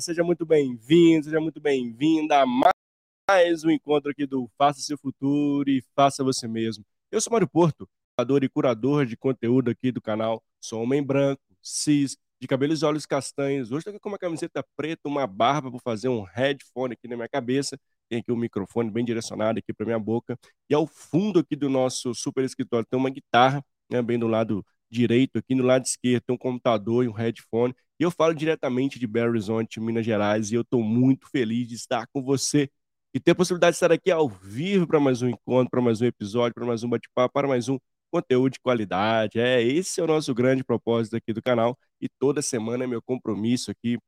Seja muito bem-vindo, seja muito bem-vinda a mais um encontro aqui do Faça Seu Futuro e Faça Você Mesmo. Eu sou Mário Porto, curador e curador de conteúdo aqui do canal. Sou homem branco, cis, de cabelos e olhos castanhos. Hoje estou aqui com uma camiseta preta, uma barba para fazer um headphone aqui na minha cabeça. Tem aqui um microfone bem direcionado aqui para minha boca. E ao fundo aqui do nosso super escritório tem uma guitarra, né, bem do lado direito, aqui no lado esquerdo tem um computador e um headphone. E eu falo diretamente de Belo Horizonte, Minas Gerais, e eu estou muito feliz de estar com você e ter a possibilidade de estar aqui ao vivo para mais um encontro, para mais um episódio, para mais um bate-papo, para mais um conteúdo de qualidade. É, esse é o nosso grande propósito aqui do canal e toda semana é meu compromisso aqui.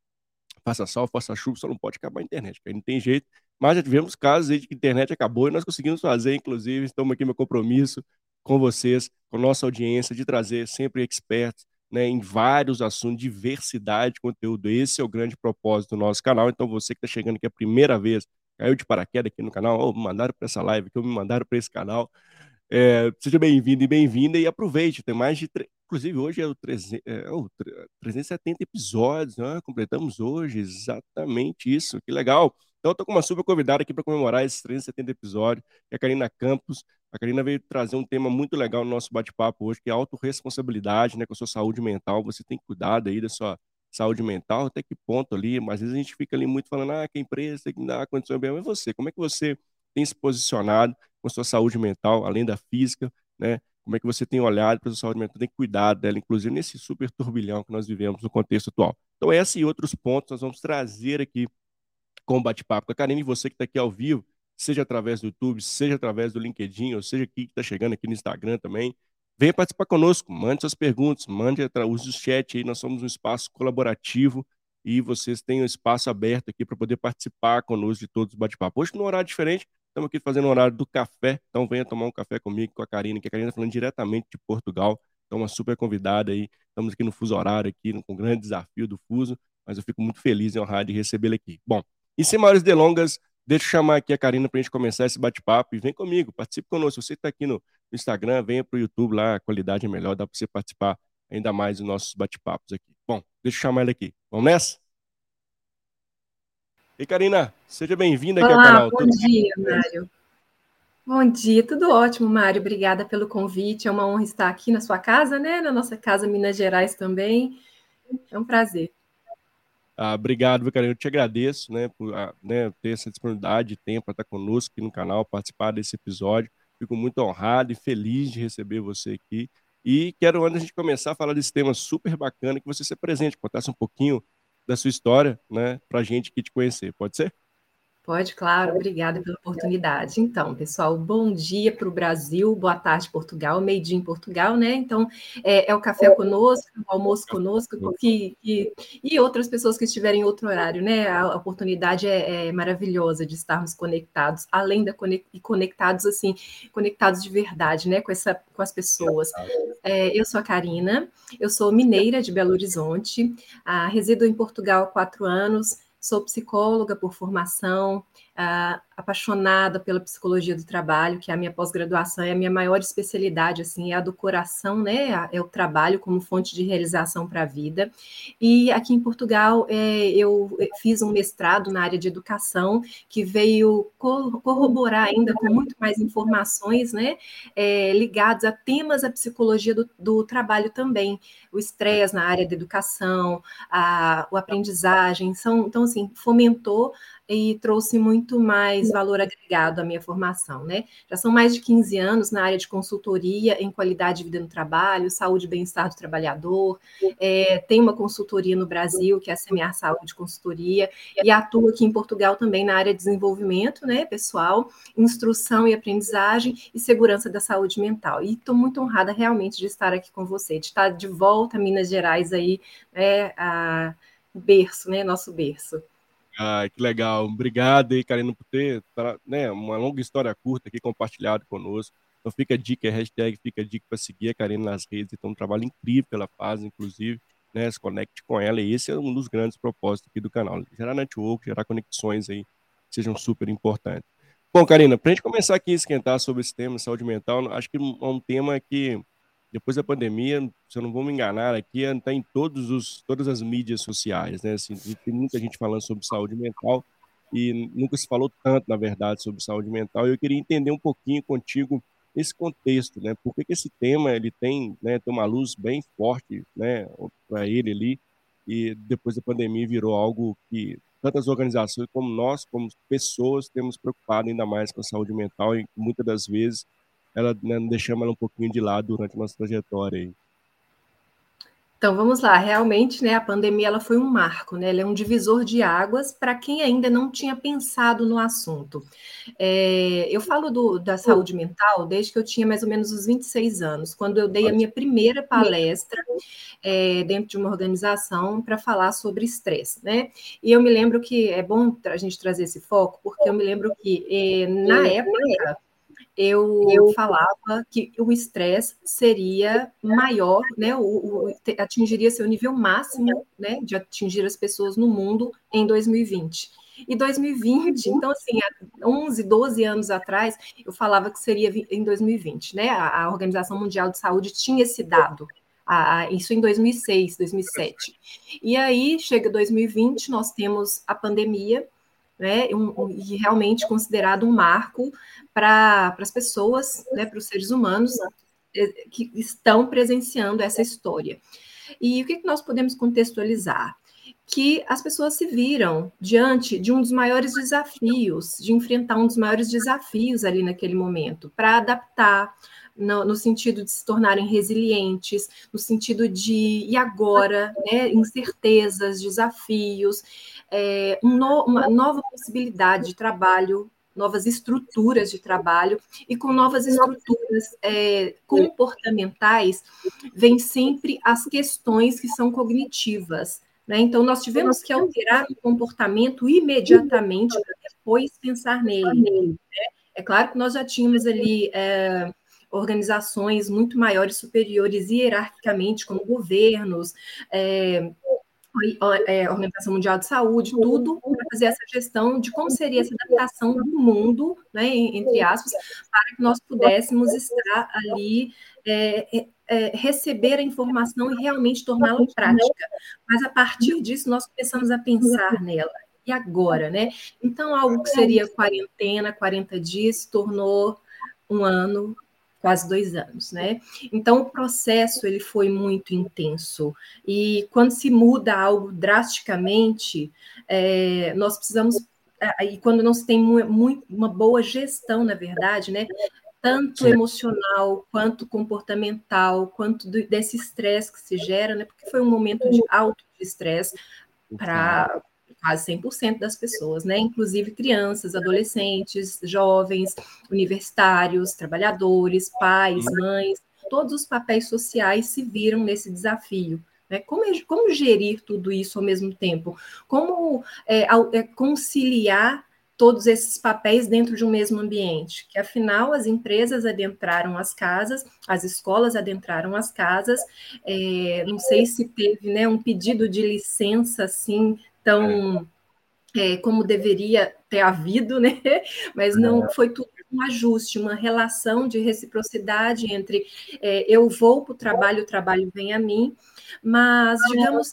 Faça sol, faça chuva, só não pode acabar a internet, porque não tem jeito. Mas já tivemos casos aí de que a internet acabou e nós conseguimos fazer, inclusive, estamos aqui meu compromisso com vocês, com nossa audiência, de trazer sempre experts, né, em vários assuntos, diversidade de conteúdo. Esse é o grande propósito do nosso canal. Então, você que está chegando aqui a primeira vez, caiu de paraquedas aqui no canal, ou me mandaram para essa live, que me mandaram para esse canal. É, seja bem-vindo e bem-vinda e aproveite. Tem mais de. Inclusive, hoje é o, 300, é o 370 episódios, né? completamos hoje exatamente isso. Que legal. Então, estou com uma super convidada aqui para comemorar esses 370 episódios, que é a Karina Campos. A Karina veio trazer um tema muito legal no nosso bate-papo hoje, que é autorresponsabilidade, né, com a sua saúde mental. Você tem cuidado aí da sua saúde mental, até que ponto ali, mas às vezes a gente fica ali muito falando, ah, que empresa tem que dar condição bem, mas você, como é que você tem se posicionado com a sua saúde mental, além da física, né? Como é que você tem olhado para a sua saúde mental, tem cuidado dela, inclusive nesse super turbilhão que nós vivemos no contexto atual. Então, essa e outros pontos nós vamos trazer aqui com o bate-papo com a Karine, você que está aqui ao vivo, seja através do YouTube, seja através do LinkedIn, ou seja aqui que está chegando aqui no Instagram também. Venha participar conosco, mande suas perguntas, mande, use o chat aí, nós somos um espaço colaborativo e vocês têm um espaço aberto aqui para poder participar conosco de todos os bate-papo. Hoje, num horário diferente, estamos aqui fazendo o horário do café, então venha tomar um café comigo, com a Karina, que a Karina está falando diretamente de Portugal, então uma super convidada aí, estamos aqui no fuso horário, aqui com um grande desafio do fuso, mas eu fico muito feliz e honrado de recebê-la aqui. Bom, e sem maiores delongas, deixa eu chamar aqui a Karina para a gente começar esse bate-papo e vem comigo, participe conosco. Você está aqui no Instagram, venha para o YouTube lá, a qualidade é melhor, dá para você participar ainda mais dos nossos bate-papos aqui. Bom, deixa eu chamar ele aqui. Vamos nessa? E Karina, seja bem-vinda aqui Olá, ao canal. Bom tudo dia, bem? Mário. Bom dia, tudo ótimo, Mário. Obrigada pelo convite. É uma honra estar aqui na sua casa, né? Na nossa casa Minas Gerais também. É um prazer. Ah, obrigado, meu carinho. Eu te agradeço né, por ah, né, ter essa disponibilidade de tempo para estar conosco aqui no canal, participar desse episódio. Fico muito honrado e feliz de receber você aqui. E quero, antes de a gente começar a falar desse tema super bacana, que você se presente, contasse um pouquinho da sua história né, para a gente que te conhecer. Pode ser? Pode, claro, obrigada pela oportunidade. Então, pessoal, bom dia para o Brasil, boa tarde, Portugal, meio-dia em Portugal, né? Então, é, é, o café conosco, o almoço conosco, que, que, e outras pessoas que estiverem em outro horário, né? A oportunidade é, é maravilhosa de estarmos conectados, além da e conectados, assim, conectados de verdade, né? Com, essa, com as pessoas. É, eu sou a Karina, eu sou mineira de Belo Horizonte, ah, resido em Portugal há quatro anos, Sou psicóloga por formação, uh, apaixonada pela psicologia do trabalho, que é a minha pós-graduação, é a minha maior especialidade, assim, é a do coração, né? É o trabalho como fonte de realização para a vida. E aqui em Portugal, é, eu fiz um mestrado na área de educação, que veio corroborar ainda com muito mais informações, né? É, ligados a temas da psicologia do, do trabalho também, o estresse na área da educação, a, a aprendizagem, são, então, assim, fomentou e trouxe muito mais valor agregado à minha formação, né? Já são mais de 15 anos na área de consultoria em qualidade de vida no trabalho, saúde e bem-estar do trabalhador. É, tem uma consultoria no Brasil, que é a Semear Saúde Consultoria, e atuo aqui em Portugal também na área de desenvolvimento, né, pessoal, instrução e aprendizagem e segurança da saúde mental. E estou muito honrada realmente de estar aqui com você, de estar de volta a Minas Gerais aí, né, a berço, né, nosso berço. Ah, que legal. Obrigado aí, Karina, por ter né, uma longa história curta aqui compartilhado conosco. Então fica a dica, a hashtag fica a dica para seguir a Karina nas redes. Então, um trabalho incrível que ela faz, inclusive, né? Se conecte com ela. E esse é um dos grandes propósitos aqui do canal. Gerar network, gerar conexões aí que sejam super importantes. Bom, Karina, para a gente começar aqui a esquentar sobre esse tema, saúde mental, acho que é um tema que depois da pandemia, se eu não vou me enganar aqui, está em todos os, todas as mídias sociais, né? Assim, tem muita gente falando sobre saúde mental e nunca se falou tanto, na verdade, sobre saúde mental. Eu queria entender um pouquinho contigo esse contexto, né? Por que, que esse tema ele tem, né, tem uma luz bem forte, né, para ele ali e depois da pandemia virou algo que tantas organizações como nós, como pessoas, temos preocupado ainda mais com a saúde mental e muitas das vezes ela né, deixamos ela um pouquinho de lado durante a nossa trajetória aí. Então vamos lá, realmente, né, a pandemia ela foi um marco, né, ela é um divisor de águas para quem ainda não tinha pensado no assunto. É, eu falo do, da saúde mental desde que eu tinha mais ou menos os 26 anos, quando eu dei a minha primeira palestra é, dentro de uma organização para falar sobre estresse, né? E eu me lembro que é bom a gente trazer esse foco, porque eu me lembro que é, na época eu, eu falava que o estresse seria maior, né, o, o, atingiria seu nível máximo, né, de atingir as pessoas no mundo em 2020. E 2020, então assim, há 11, 12 anos atrás, eu falava que seria em 2020, né? A, a Organização Mundial de Saúde tinha esse dado, a, a, isso em 2006, 2007. E aí chega 2020, nós temos a pandemia, né, um, um, e realmente considerado um marco para as pessoas, né, para os seres humanos eh, que estão presenciando essa história. E o que, que nós podemos contextualizar? Que as pessoas se viram diante de um dos maiores desafios, de enfrentar um dos maiores desafios ali naquele momento, para adaptar, no, no, sentido de se tornarem resilientes, no sentido de, e agora, né, incertezas, desafios, é, um no, uma nova possibilidade de trabalho, novas estruturas de trabalho, e com novas estruturas é, comportamentais, vem sempre as questões que são cognitivas. Né? Então, nós tivemos que alterar o comportamento imediatamente para depois pensar nele. Né? É claro que nós já tínhamos ali. É, organizações muito maiores, superiores hierarquicamente, como governos, é, é, Organização Mundial de Saúde, tudo fazer essa gestão de como seria essa adaptação do mundo, né, entre aspas, para que nós pudéssemos estar ali, é, é, é receber a informação e realmente torná-la prática. Mas a partir disso, nós começamos a pensar nela. E agora, né? Então, algo que seria quarentena, 40 dias, se tornou um ano, quase dois anos, né? Então o processo ele foi muito intenso e quando se muda algo drasticamente, é, nós precisamos é, e quando não se tem muito, uma boa gestão, na verdade, né? Tanto emocional, quanto comportamental, quanto do, desse estresse que se gera, né? Porque foi um momento de alto estresse para quase 100% das pessoas, né? Inclusive crianças, adolescentes, jovens, universitários, trabalhadores, pais, mães, todos os papéis sociais se viram nesse desafio. Né? Como, como gerir tudo isso ao mesmo tempo? Como é, é, conciliar todos esses papéis dentro de um mesmo ambiente, que afinal as empresas adentraram as casas, as escolas adentraram as casas, é, não sei se teve né, um pedido de licença assim tão é, como deveria ter havido, né? Mas não é. foi tudo um ajuste, uma relação de reciprocidade entre é, eu vou para o trabalho, o trabalho vem a mim, mas digamos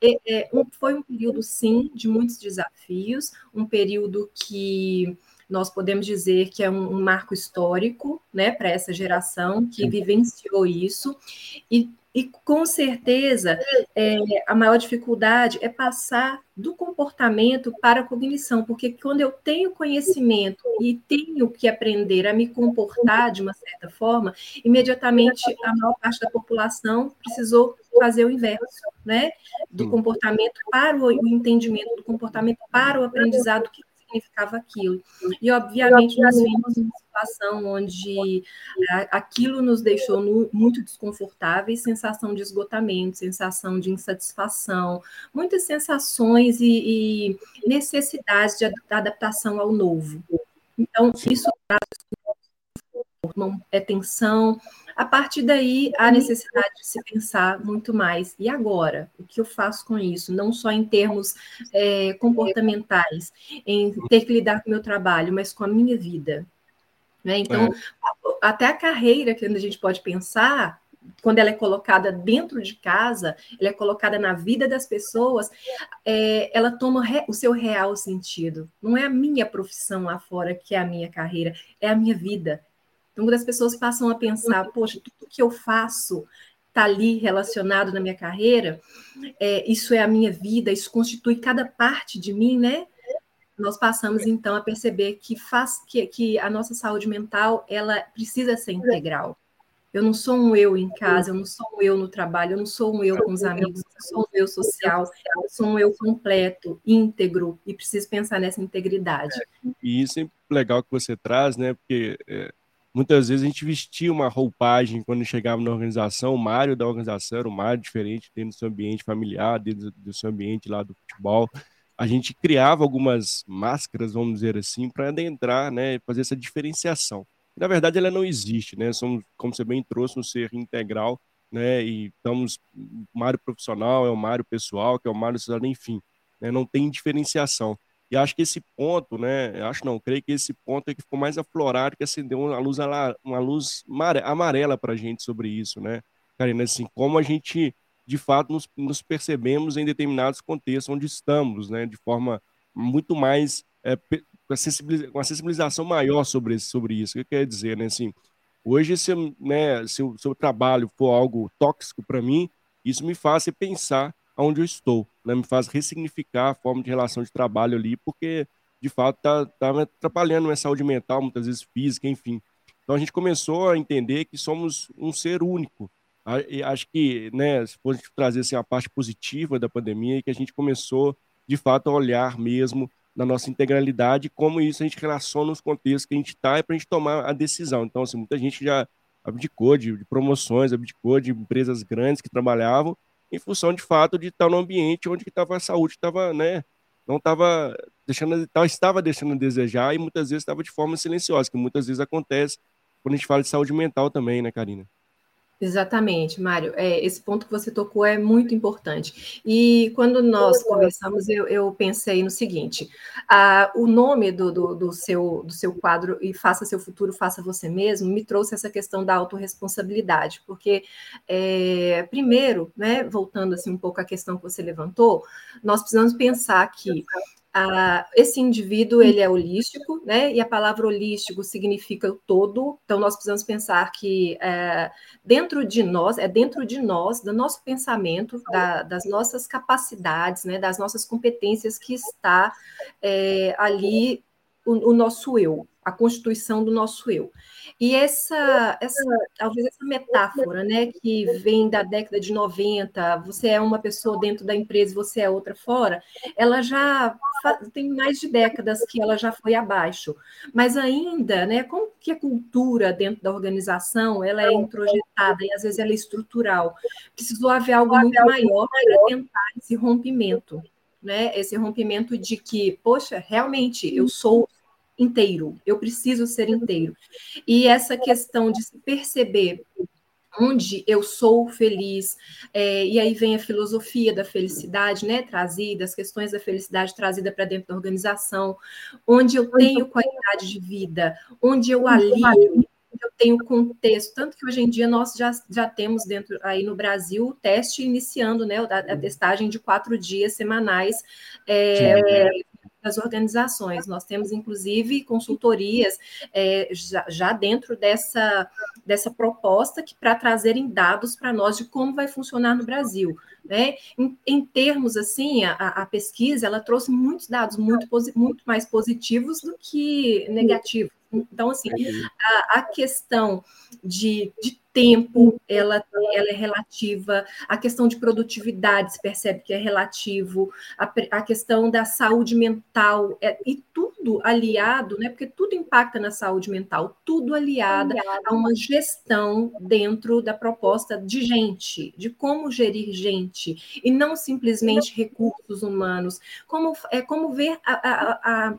é, é, um, foi um período sim de muitos desafios, um período que nós podemos dizer que é um, um marco histórico, né, para essa geração que vivenciou isso e e com certeza é, a maior dificuldade é passar do comportamento para a cognição, porque quando eu tenho conhecimento e tenho que aprender a me comportar de uma certa forma, imediatamente a maior parte da população precisou fazer o inverso, né? Do comportamento para o, o entendimento do comportamento para o aprendizado que significava aquilo. E, obviamente, nós vimos uma situação onde aquilo nos deixou muito desconfortáveis, sensação de esgotamento, sensação de insatisfação, muitas sensações e, e necessidades de adaptação ao novo. Então, isso traz é tensão, a partir daí, há necessidade de se pensar muito mais. E agora? O que eu faço com isso? Não só em termos é, comportamentais, em ter que lidar com o meu trabalho, mas com a minha vida. Né? Então, é. até a carreira que a gente pode pensar quando ela é colocada dentro de casa, ela é colocada na vida das pessoas, é, ela toma re, o seu real sentido. Não é a minha profissão lá fora que é a minha carreira, é a minha vida. Então, quando as pessoas passam a pensar, poxa, tudo que eu faço está ali relacionado na minha carreira, é, isso é a minha vida, isso constitui cada parte de mim, né? Nós passamos então a perceber que faz que, que a nossa saúde mental ela precisa ser integral. Eu não sou um eu em casa, eu não sou um eu no trabalho, eu não sou um eu com os amigos, eu sou um eu social, eu sou um eu completo, íntegro, e preciso pensar nessa integridade. E isso é legal que você traz, né? Porque é, muitas vezes a gente vestia uma roupagem quando chegava na organização, o Mário da organização era o Mário diferente dentro do seu ambiente familiar, dentro do seu ambiente lá do futebol. A gente criava algumas máscaras, vamos dizer assim, para adentrar, né, fazer essa diferenciação na verdade ela não existe, né? Somos, como você bem trouxe, um ser integral, né? E estamos, Mário profissional é o Mário pessoal, que é o Mário social, enfim, né? não tem diferenciação. E acho que esse ponto, né? Acho não, creio que esse ponto é que ficou mais aflorado, que acendeu uma luz, uma luz amarela para a gente sobre isso, né? Karina, assim, como a gente de fato nos, nos, percebemos em determinados contextos onde estamos, né? De forma muito mais é, com a sensibilização maior sobre, sobre isso. O que quer dizer, né? Assim, hoje, se, né, se, o, seu trabalho for algo tóxico para mim, isso me faz pensar aonde eu estou, né? me faz ressignificar a forma de relação de trabalho ali, porque, de fato, está tá me atrapalhando minha saúde mental, muitas vezes física, enfim. Então, a gente começou a entender que somos um ser único. E acho que, né, se for trazer assim, a parte positiva da pandemia, que a gente começou, de fato, a olhar mesmo na nossa integralidade, como isso a gente relaciona os contextos que a gente está é para a gente tomar a decisão. Então, assim, muita gente já abdicou de, de, promoções, abdicou de empresas grandes que trabalhavam em função de fato de estar no ambiente onde estava a saúde, estava, né, não estava deixando, estava deixando a desejar e muitas vezes estava de forma silenciosa, que muitas vezes acontece quando a gente fala de saúde mental também, né, Karina? Exatamente, Mário. É, esse ponto que você tocou é muito importante. E quando nós conversamos, eu, eu pensei no seguinte: o nome do, do, do, seu, do seu quadro, e Faça Seu Futuro, Faça Você Mesmo, me trouxe essa questão da autorresponsabilidade, porque, é, primeiro, né, voltando assim um pouco à questão que você levantou, nós precisamos pensar que ah, esse indivíduo ele é holístico, né? E a palavra holístico significa o todo. Então nós precisamos pensar que é, dentro de nós é dentro de nós, do nosso pensamento, da, das nossas capacidades, né? Das nossas competências que está é, ali o, o nosso eu, a constituição do nosso eu. E essa, essa, talvez essa metáfora, né, que vem da década de 90, você é uma pessoa dentro da empresa, você é outra fora, ela já tem mais de décadas que ela já foi abaixo. Mas ainda, né, como que a cultura dentro da organização, ela é introjetada e às vezes ela é estrutural. Precisou haver algo muito maior para tentar esse rompimento, né? Esse rompimento de que, poxa, realmente eu sou inteiro, eu preciso ser inteiro. E essa questão de se perceber onde eu sou feliz, é, e aí vem a filosofia da felicidade, né, trazida, as questões da felicidade trazida para dentro da organização, onde eu tenho qualidade de vida, onde eu alivio, eu tenho contexto, tanto que hoje em dia nós já, já temos dentro aí no Brasil o teste iniciando, né, a, a testagem de quatro dias semanais é, das organizações. Nós temos, inclusive, consultorias é, já, já, dentro dessa, dessa proposta que para trazerem dados para nós de como vai funcionar no Brasil. Né? Em, em termos assim, a, a, pesquisa ela trouxe muitos dados muito, muito mais positivos do que negativos. Então, assim, a, a questão de, de tempo, ela, ela é relativa, a questão de produtividade se percebe que é relativo, a, a questão da saúde mental, é, e tudo aliado, né, porque tudo impacta na saúde mental, tudo aliado a uma gestão dentro da proposta de gente, de como gerir gente, e não simplesmente recursos humanos, como, é como ver a, a, a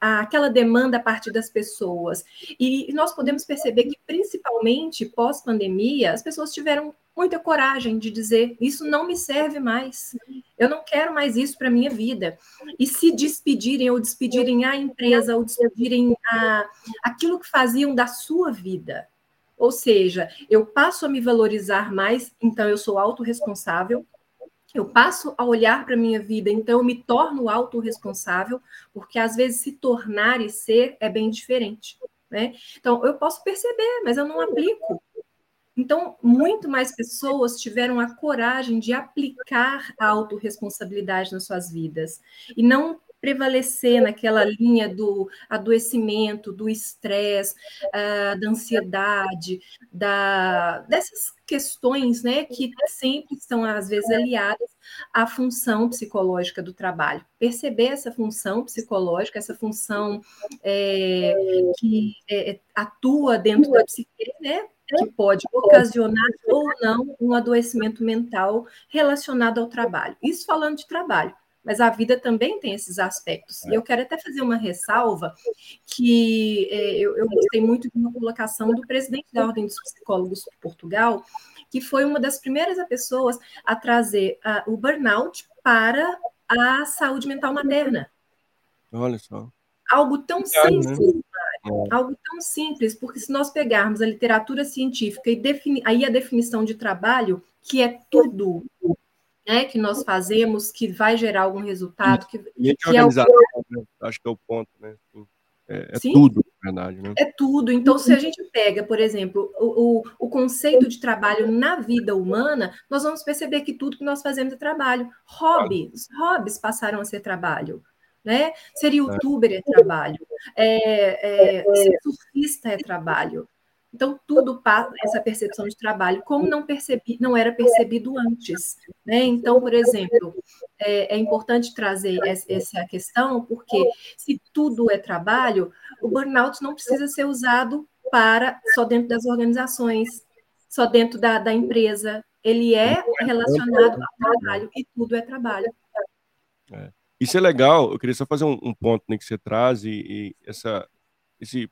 aquela demanda a partir das pessoas. E nós podemos perceber que, principalmente pós-pandemia, as pessoas tiveram muita coragem de dizer: Isso não me serve mais, eu não quero mais isso para a minha vida. E se despedirem, ou despedirem a empresa, ou despedirem a, aquilo que faziam da sua vida. Ou seja, eu passo a me valorizar mais, então eu sou autorresponsável, eu passo a olhar para a minha vida, então eu me torno autorresponsável, porque às vezes se tornar e ser é bem diferente. Né? Então, eu posso perceber, mas eu não aplico. Então, muito mais pessoas tiveram a coragem de aplicar a autorresponsabilidade nas suas vidas e não prevalecer naquela linha do adoecimento, do estresse, uh, da ansiedade, da, dessas questões né, que sempre estão, às vezes, aliadas à função psicológica do trabalho. Perceber essa função psicológica, essa função é, que é, atua dentro da psique, né, que pode ocasionar ou não um adoecimento mental relacionado ao trabalho. Isso falando de trabalho mas a vida também tem esses aspectos. E eu quero até fazer uma ressalva que é, eu, eu, gostei muito de uma colocação do presidente da Ordem dos Psicólogos de Portugal, que foi uma das primeiras pessoas a trazer uh, o burnout para a saúde mental materna. Olha só. Algo tão né? simples, né? algo tão simples, porque se nós pegarmos a literatura científica e aí a definição de trabalho, que é tudo né, que nós fazemos que vai gerar algum resultado. Que, e que é o... né? acho que é o ponto, né? É, é tudo, na verdade. Né? É tudo. Então, se a gente pega, por exemplo, o, o, o, conceito de trabalho na vida humana, nós vamos perceber que tudo que nós fazemos é trabalho. Hobbies, hobbies passaram a ser trabalho. Né? Ser é. youtuber é trabalho, é, é, ser surfista é trabalho, então, tudo passa essa percepção de trabalho, como não percebi, não era percebido antes. Né? Então, por exemplo, é, é importante trazer essa questão, porque se tudo é trabalho, o burnout não precisa ser usado para só dentro das organizações, só dentro da, da empresa. Ele é relacionado ao trabalho e tudo é trabalho. É. Isso é legal. Eu queria só fazer um, um ponto né, que você traz e, e essa, esse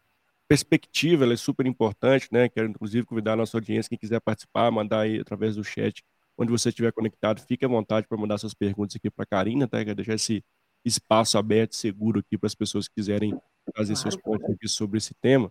perspectiva é super importante, né? Quero inclusive convidar a nossa audiência, quem quiser participar, mandar aí através do chat, onde você estiver conectado, fique à vontade para mandar suas perguntas aqui para a Karina, tá? Quero deixar esse espaço aberto, seguro aqui para as pessoas que quiserem fazer claro. seus pontos aqui sobre esse tema.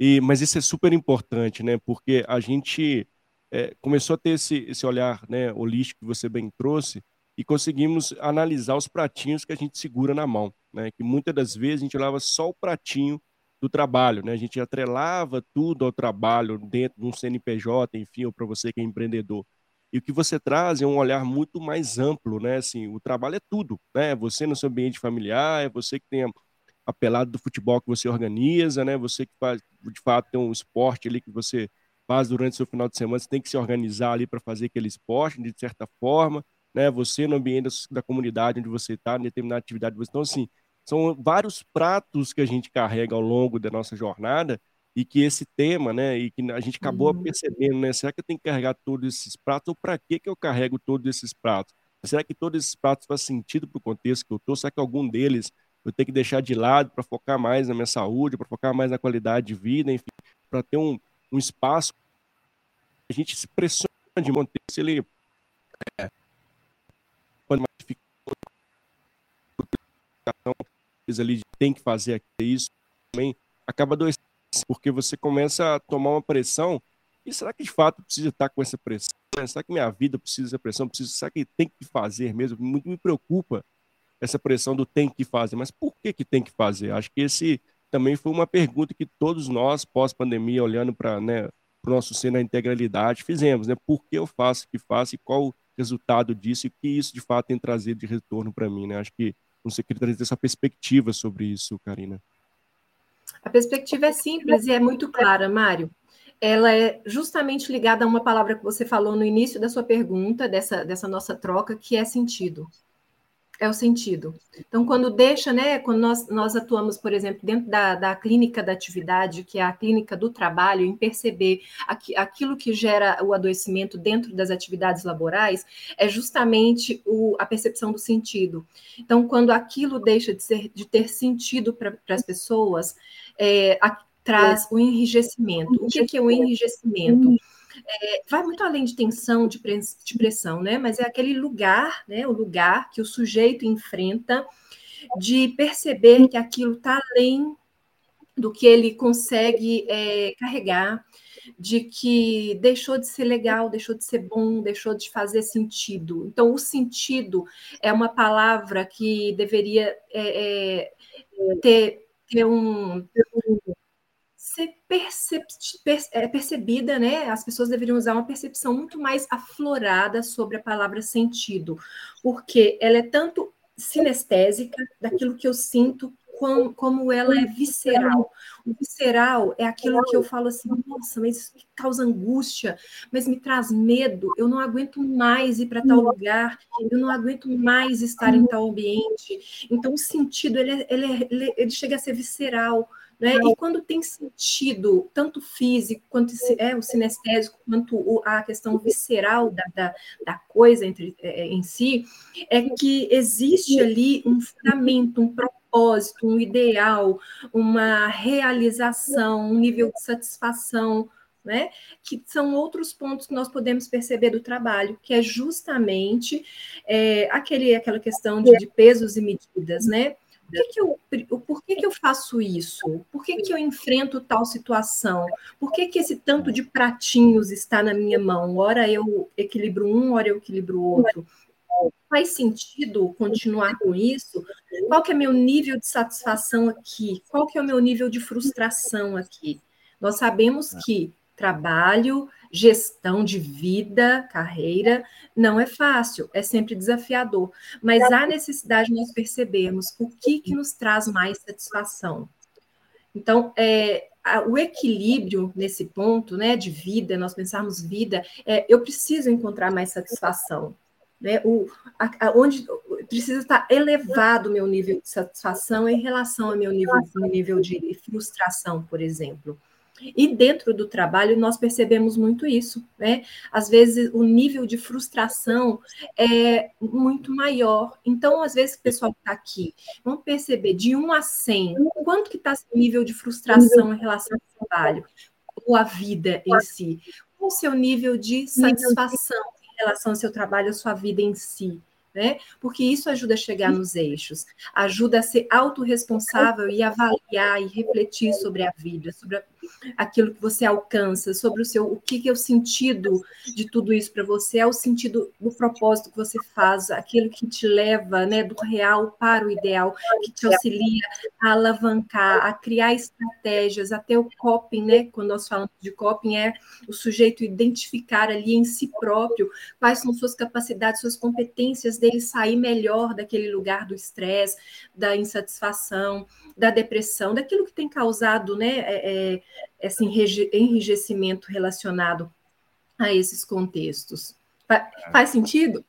E, mas isso é super importante, né? Porque a gente é, começou a ter esse, esse olhar né, holístico que você bem trouxe e conseguimos analisar os pratinhos que a gente segura na mão, né? Que muitas das vezes a gente leva só o pratinho do trabalho, né? A gente atrelava tudo ao trabalho dentro de um CNPJ, enfim, ou para você que é empreendedor. E o que você traz é um olhar muito mais amplo, né? Assim, o trabalho é tudo, né? É você no seu ambiente familiar, é você que tem a, pelada do futebol que você organiza, né? Você que faz, de fato, tem um esporte ali que você faz durante o seu final de semana, você tem que se organizar ali para fazer aquele esporte, de certa forma, né? Você no ambiente da, da comunidade onde você está, em determinada atividade. Então, assim, são vários pratos que a gente carrega ao longo da nossa jornada e que esse tema, né, e que a gente acabou uhum. percebendo, né, será que eu tenho que carregar todos esses pratos ou para que que eu carrego todos esses pratos? Será que todos esses pratos fazem sentido para o contexto que eu estou? Será que algum deles eu tenho que deixar de lado para focar mais na minha saúde, para focar mais na qualidade de vida, enfim, para ter um, um espaço a gente se pressiona de manter se ele é, quando mais ali tem que fazer isso também acaba doendo porque você começa a tomar uma pressão e será que de fato precisa estar com essa pressão será que minha vida precisa dessa pressão? Precisa será que tem que fazer mesmo? Muito me preocupa essa pressão do tem que fazer mas por que que tem que fazer? Acho que esse também foi uma pergunta que todos nós pós pandemia olhando para né o nosso ser na integralidade fizemos né? Por que eu faço o que faço e qual o resultado disso e o que isso de fato tem trazido de retorno para mim né? Acho que não sei, queria trazer essa perspectiva sobre isso, Karina. A perspectiva é simples e é muito clara, Mário. Ela é justamente ligada a uma palavra que você falou no início da sua pergunta, dessa, dessa nossa troca, que é sentido é o sentido. Então, quando deixa, né, quando nós, nós atuamos, por exemplo, dentro da, da clínica da atividade, que é a clínica do trabalho, em perceber aqui, aquilo que gera o adoecimento dentro das atividades laborais, é justamente o, a percepção do sentido. Então, quando aquilo deixa de, ser, de ter sentido para as pessoas, é, a, traz o enrijecimento. O que, que é o enrijecimento? É, vai muito além de tensão, de, pressão, né? Mas é aquele lugar, né? O lugar que o sujeito enfrenta de perceber que aquilo está além do que ele consegue é, carregar, de que deixou de ser legal, deixou de ser bom, deixou de fazer sentido. Então, o sentido é uma palavra que deveria é, é, ter, ter um, ser é, percebida, né? As pessoas deveriam usar uma percepção muito mais aflorada sobre a palavra sentido, porque ela é tanto sinestésica daquilo que eu sinto como, como ela é visceral. O visceral é aquilo que eu falo assim, nossa, mas isso me causa angústia, mas me traz medo, eu não aguento mais ir para tal lugar, eu não aguento mais estar em tal ambiente. Então, o sentido, ele, é, ele, é, ele, ele chega a ser visceral, né? E quando tem sentido, tanto físico, quanto é, o sinestésico, quanto o, a questão visceral da, da, da coisa entre, é, em si, é que existe ali um fundamento, um propósito, um ideal, uma realização, um nível de satisfação, né? Que são outros pontos que nós podemos perceber do trabalho, que é justamente é, aquele, aquela questão de, de pesos e medidas, né? Que, que eu, por que, que eu faço isso? Por que, que eu enfrento tal situação? Por que, que esse tanto de pratinhos está na minha mão? Ora eu equilibro um, ora eu equilibro outro. Faz sentido continuar com isso? Qual que é meu nível de satisfação aqui? Qual que é o meu nível de frustração aqui? Nós sabemos que trabalho, gestão de vida, carreira, não é fácil, é sempre desafiador, mas há necessidade de nós percebermos o que, que nos traz mais satisfação. Então, é, o equilíbrio nesse ponto, né, de vida, nós pensarmos vida, é, eu preciso encontrar mais satisfação, né, o, a, a, onde precisa estar elevado o meu nível de satisfação em relação ao meu nível, nível de frustração, por exemplo. E dentro do trabalho nós percebemos muito isso, né? Às vezes o nível de frustração é muito maior. Então, às vezes o pessoal que está aqui, vamos perceber de 1 a 100, quanto que está o nível de frustração em relação ao trabalho ou à vida em si? Qual o seu nível de satisfação em relação ao seu trabalho, à sua vida em si? né? Porque isso ajuda a chegar nos eixos, ajuda a ser autorresponsável e avaliar e refletir sobre a vida, sobre a, aquilo que você alcança, sobre o seu o que, que é o sentido de tudo isso para você, é o sentido do propósito que você faz, aquilo que te leva, né, do real para o ideal, que te auxilia a alavancar, a criar estratégias, até o coping, né? Quando nós falamos de coping é o sujeito identificar ali em si próprio quais são suas capacidades, suas competências dele sair melhor daquele lugar do estresse, da insatisfação, da depressão, daquilo que tem causado né, é, é, esse enrijecimento relacionado a esses contextos. Faz sentido?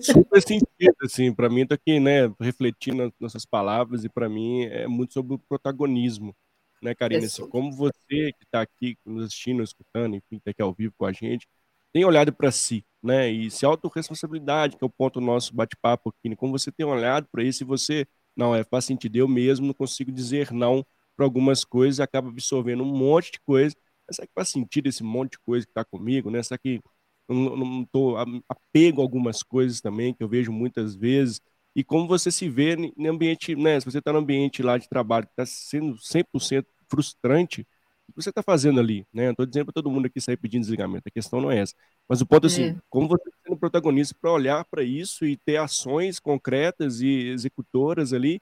Super sentido, assim, para mim tá aqui, né, refletindo nessas palavras e para mim é muito sobre o protagonismo, né, Karina, assim, como você que está aqui nos assistindo, escutando, enfim, tá aqui ao vivo com a gente, tem olhado para si, né? E se autorresponsabilidade, que é o ponto do nosso bate-papo aqui, né? como você tem olhado para isso e você, não, é, faz sentido, eu mesmo não consigo dizer não para algumas coisas, acaba absorvendo um monte de coisa. Mas será que faz sentido esse monte de coisa que está comigo, né? Será que não estou apego a algumas coisas também, que eu vejo muitas vezes, e como você se vê no ambiente, né? Se você está no ambiente lá de trabalho que está sendo 100% frustrante, o que você está fazendo ali, né? Não estou dizendo para todo mundo aqui sair pedindo desligamento, a questão não é essa. Mas o ponto é assim, é. como você está sendo protagonista para olhar para isso e ter ações concretas e executoras ali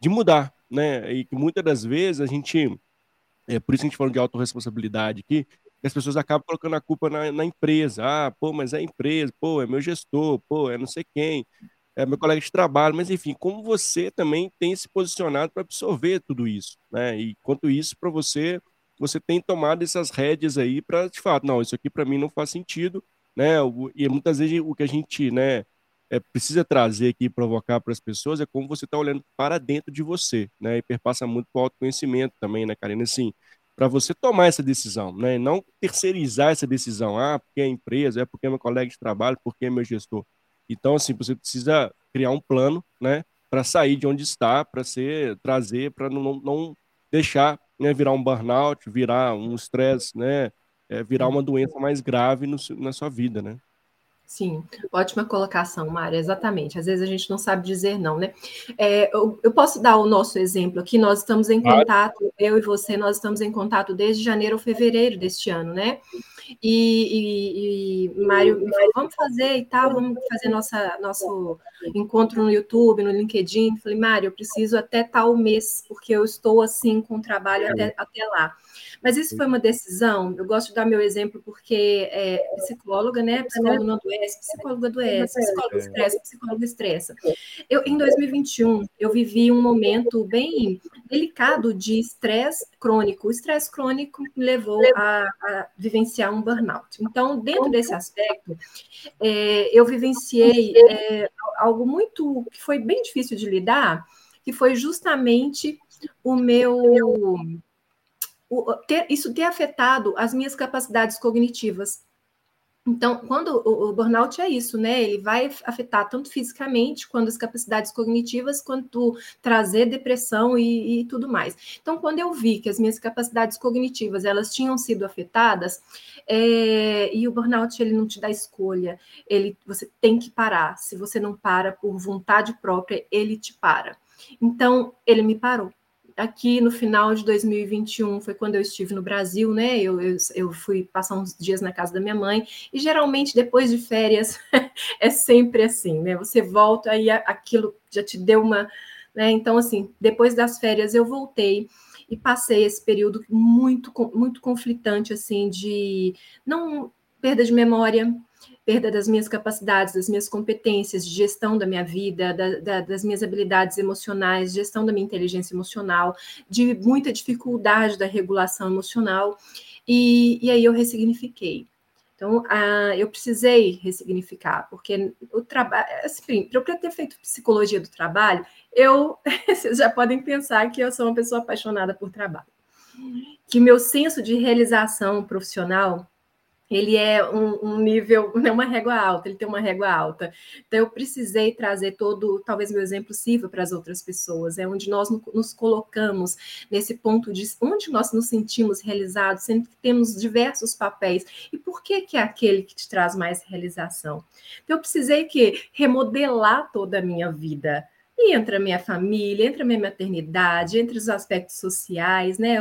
de mudar, né? E que muitas das vezes a gente, é por isso que a gente fala de autorresponsabilidade aqui, que as pessoas acabam colocando a culpa na, na empresa. Ah, pô, mas é a empresa, pô, é meu gestor, pô, é não sei quem, é meu colega de trabalho, mas enfim, como você também tem se posicionado para absorver tudo isso, né? E quanto isso para você você tem tomado essas rédeas aí para, de fato, não, isso aqui para mim não faz sentido, né? E muitas vezes o que a gente, né, é, precisa trazer aqui, provocar para as pessoas é como você está olhando para dentro de você, né? E perpassa muito para o autoconhecimento também, né, Karina? Assim, para você tomar essa decisão, né? Não terceirizar essa decisão, ah, porque é empresa, é porque é meu colega de trabalho, porque é meu gestor. Então, assim, você precisa criar um plano, né, para sair de onde está, para ser trazer, para não, não deixar né, virar um burnout, virar um estresse, né, é, virar uma doença mais grave no, na sua vida, né? Sim, ótima colocação, Mária, exatamente. Às vezes a gente não sabe dizer não, né? É, eu, eu, posso dar o nosso exemplo aqui, nós estamos em contato, eu e você, nós estamos em contato desde janeiro ou fevereiro deste ano, né? E, e, e Mário me falou, vamos fazer e tal, vamos fazer nossa, nosso encontro no YouTube, no LinkedIn. Falei, Mário, eu preciso até tal mês, porque eu estou assim com o trabalho até, até lá. Mas isso foi uma decisão, eu gosto de dar meu exemplo porque é psicóloga, né? Psicóloga não adoece, psicóloga adoece, psicóloga estressa, psicóloga estressa. Eu, em 2021, eu vivi um momento bem delicado de estresse crônico. O estresse crônico me levou a, a, vivenciar um burnout. Então, dentro desse aspecto, é, eu vivenciei é, algo muito que foi bem difícil de lidar, que foi justamente o meu o, ter, isso ter afetado as minhas capacidades cognitivas. Então, quando o, burnout é isso, né? Ele vai afetar tanto fisicamente, quanto as capacidades cognitivas, quanto trazer depressão e, e, tudo mais. Então, quando eu vi que as minhas capacidades cognitivas elas tinham sido afetadas, é, e o burnout ele não te dá escolha, ele você tem que parar. Se você não para por vontade própria, ele te para. Então, ele me parou aqui no final de 2021 foi quando eu estive no Brasil, né? Eu, eu, eu, fui passar uns dias na casa da minha mãe, e geralmente depois de férias é sempre assim, né? Você volta aí aquilo já te deu uma. Né? Então, assim, depois das férias eu voltei e passei esse período muito, muito conflitante, assim, de não perda de memória, perda das minhas capacidades, das minhas competências de gestão da minha vida, da, da, das minhas habilidades emocionais, gestão da minha inteligência emocional, de muita dificuldade da regulação emocional, e, e aí eu ressignifiquei. Então, ah, eu precisei ressignificar, porque o trabalho, assim, para eu ter feito psicologia do trabalho, eu, vocês já podem pensar que eu sou uma pessoa apaixonada por trabalho. Que meu senso de realização profissional ele é um, um, nível, é uma régua alta, ele tem uma régua alta. Então, eu precisei trazer todo, talvez meu exemplo sirva para as outras pessoas, é onde nós nos colocamos nesse ponto de onde nós nos sentimos realizados, sendo que temos diversos papéis. E por que, que é aquele que te traz mais realização? Então, eu precisei que remodelar toda a minha vida e entra a minha família, entra a minha maternidade, entre os aspectos sociais, né?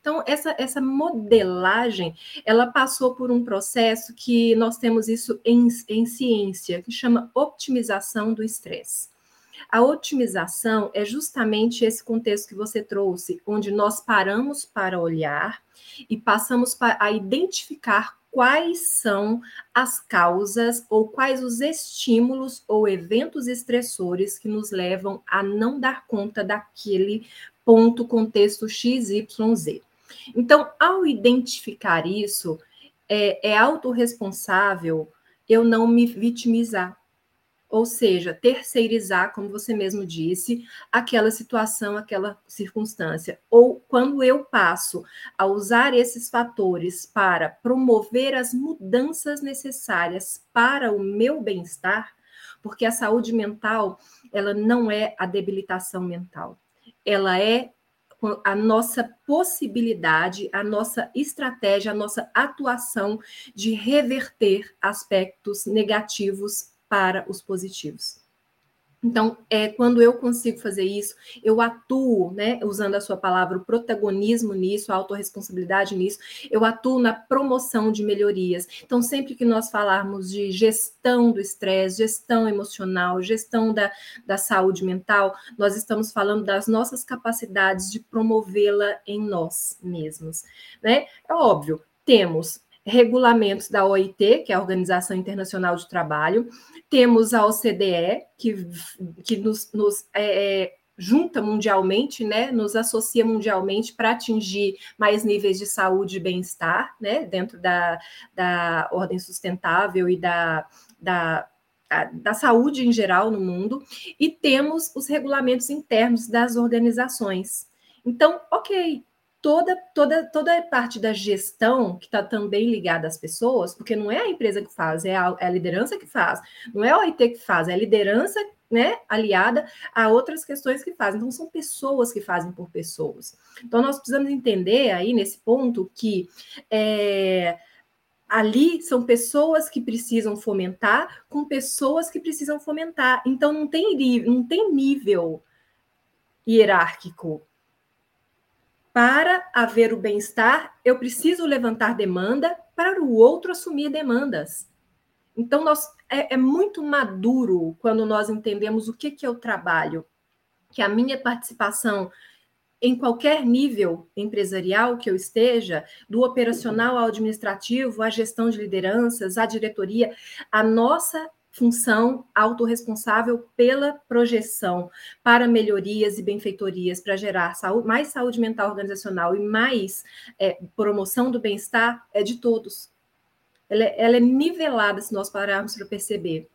Então, essa, essa modelagem, ela passou por um processo que nós temos isso em, em ciência, que chama optimização do estresse. A otimização é justamente esse contexto que você trouxe, onde nós paramos para olhar e passamos a identificar quais são as causas ou quais os estímulos ou eventos estressores que nos levam a não dar conta daquele ponto, contexto XYZ. Então, ao identificar isso, é, é autorresponsável eu não me vitimizar ou seja, terceirizar, como você mesmo disse, aquela situação, aquela circunstância. Ou quando eu passo a usar esses fatores para promover as mudanças necessárias para o meu bem-estar, porque a saúde mental, ela não é a debilitação mental, ela é a nossa possibilidade, a nossa estratégia, a nossa atuação de reverter aspectos negativos para os positivos. Então, é, quando eu consigo fazer isso, eu atuo, né, usando a sua palavra, o protagonismo nisso, a autorresponsabilidade nisso, eu atuo na promoção de melhorias. Então, sempre que nós falarmos de gestão do estresse, gestão emocional, gestão da, da saúde mental, nós estamos falando das nossas capacidades de promovê-la em nós mesmos. Né? É óbvio, temos regulamentos da OIT, que é a Organização Internacional de Trabalho, temos a OCDE, que, que nos, nos é, é, junta mundialmente, né, nos associa mundialmente para atingir mais níveis de saúde e bem-estar, né, dentro da, da ordem sustentável e da, da, da saúde em geral no mundo, e temos os regulamentos internos das organizações. Então, ok, toda, toda, toda a parte da gestão que está também ligada às pessoas, porque não é a empresa que faz, é a, é a liderança que faz, não é a OIT que faz, é a liderança né, aliada a outras questões que fazem. Então, são pessoas que fazem por pessoas. Então, nós precisamos entender aí nesse ponto que é, ali são pessoas que precisam fomentar com pessoas que precisam fomentar. Então não tem, não tem nível hierárquico. Para haver o bem-estar, eu preciso levantar demanda para o outro assumir demandas. Então, nós, é, é muito maduro quando nós entendemos o que, que é o trabalho, que a minha participação em qualquer nível empresarial que eu esteja, do operacional ao administrativo, à gestão de lideranças, à diretoria, a nossa função autorresponsável pela projeção para melhorias e benfeitorias, para gerar saúde, mais saúde mental organizacional e mais é, promoção do bem-estar é de todos. Ela é, ela é nivelada se nós pararmos para perceber.